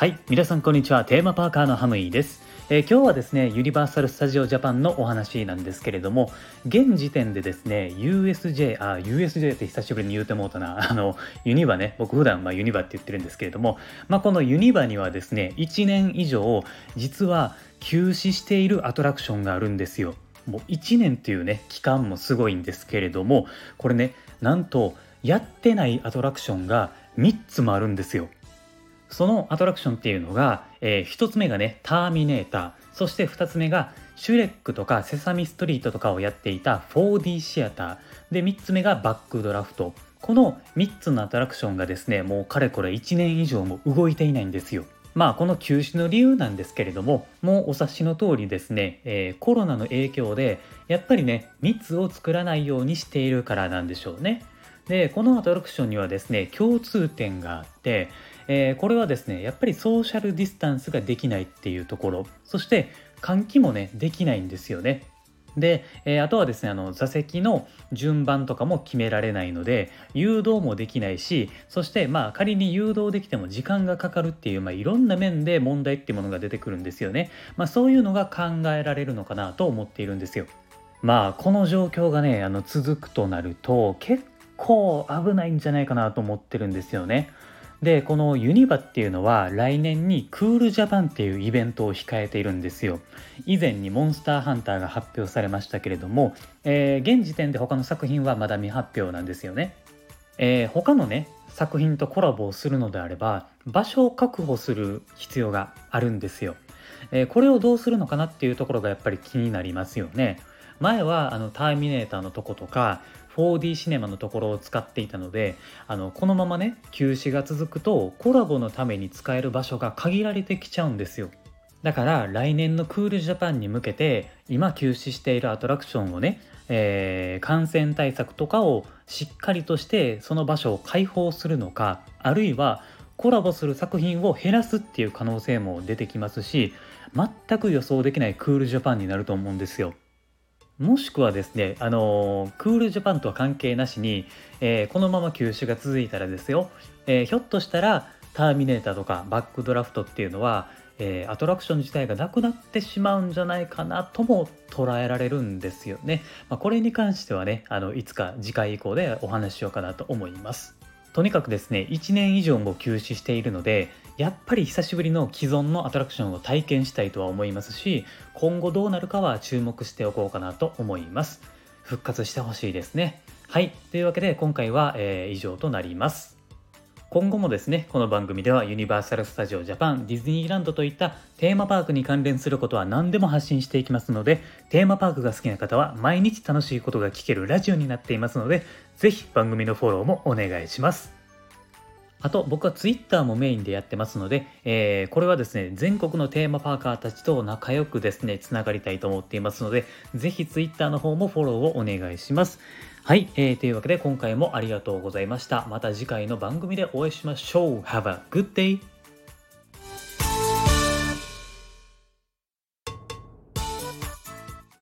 はい皆さんこんにちは。テーマパーカーのハムイです。えー、今日はですねユニバーサル・スタジオ・ジャパンのお話なんですけれども現時点でですね USJ あ USJ って久しぶりに言うてもうたな。あのユニバね。僕普段まあユニバって言ってるんですけれども、まあ、このユニバにはですね1年以上実は休止しているアトラクションがあるんですよ。もう1年っていうね期間もすごいんですけれどもこれねなんとやってないアトラクションが3つもあるんですよそのアトラクションっていうのが、えー、1つ目がね、ターミネーター。そして2つ目が、シュレックとかセサミストリートとかをやっていた 4D シアター。で、3つ目がバックドラフト。この3つのアトラクションがですね、もうかれこれ1年以上も動いていないんですよ。まあこの休止の理由なんですけれどももうお察しの通りですね、えー、コロナの影響でやっぱりね密を作らないようにしているからなんでしょうね。でこのアトラクションにはですね共通点があってえー、これはですねやっぱりソーシャルディスタンスができないっていうところそして換気もねできないんですよね。で、えー、あとはですねあの座席の順番とかも決められないので誘導もできないしそしてまあ仮に誘導できても時間がかかるっていう、まあ、いろんな面で問題っていうものが出てくるんですよね、まあ、そういうのが考えられるのかなと思っているんですよ。まあこの状況がねあの続くとなると結構危ないんじゃないかなと思ってるんですよね。でこのユニバっていうのは来年にクールジャパンっていうイベントを控えているんですよ。以前にモンスターハンターが発表されましたけれども、えー、現時点で他の作品はまだ未発表なんですよね、えー、他のね作品とコラボをするのであれば場所を確保する必要があるんですよ、えー、これをどうするのかなっていうところがやっぱり気になりますよね。前はあのターミネーターのとことか 4D シネマのところを使っていたのであのこのままね休止が続くとコラボのために使える場所が限られてきちゃうんですよだから来年のクールジャパンに向けて今休止しているアトラクションをね、えー、感染対策とかをしっかりとしてその場所を開放するのかあるいはコラボする作品を減らすっていう可能性も出てきますし全く予想できないクールジャパンになると思うんですよ。もしくはですね、あのクールジャパンとは関係なしに、えー、このまま休止が続いたらですよ、えー、ひょっとしたらターミネーターとかバックドラフトっていうのは、え、アトラクション自体がなくなってしまうんじゃないかなとも捉えられるんですよね。まあ、これに関してはね、あのいつか次回以降でお話ししようかなと思います。とにかくですね、1年以上も休止しているので、やっぱり久しぶりの既存のアトラクションを体験したいとは思いますし、今後どうなるかは注目しておこうかなと思います。復活してほしいですね。はい。というわけで今回は、えー、以上となります。今後もですね、この番組ではユニバーサル・スタジオ・ジャパン、ディズニーランドといったテーマパークに関連することは何でも発信していきますので、テーマパークが好きな方は毎日楽しいことが聞けるラジオになっていますので、ぜひ番組のフォローもお願いします。あと僕は Twitter もメインでやってますので、えー、これはですね、全国のテーマパーカーたちと仲良くですね、つながりたいと思っていますので、ぜひ Twitter の方もフォローをお願いします。はい、えー、というわけで今回もありがとうございました。また次回の番組でお会いしましょう。Have a good day!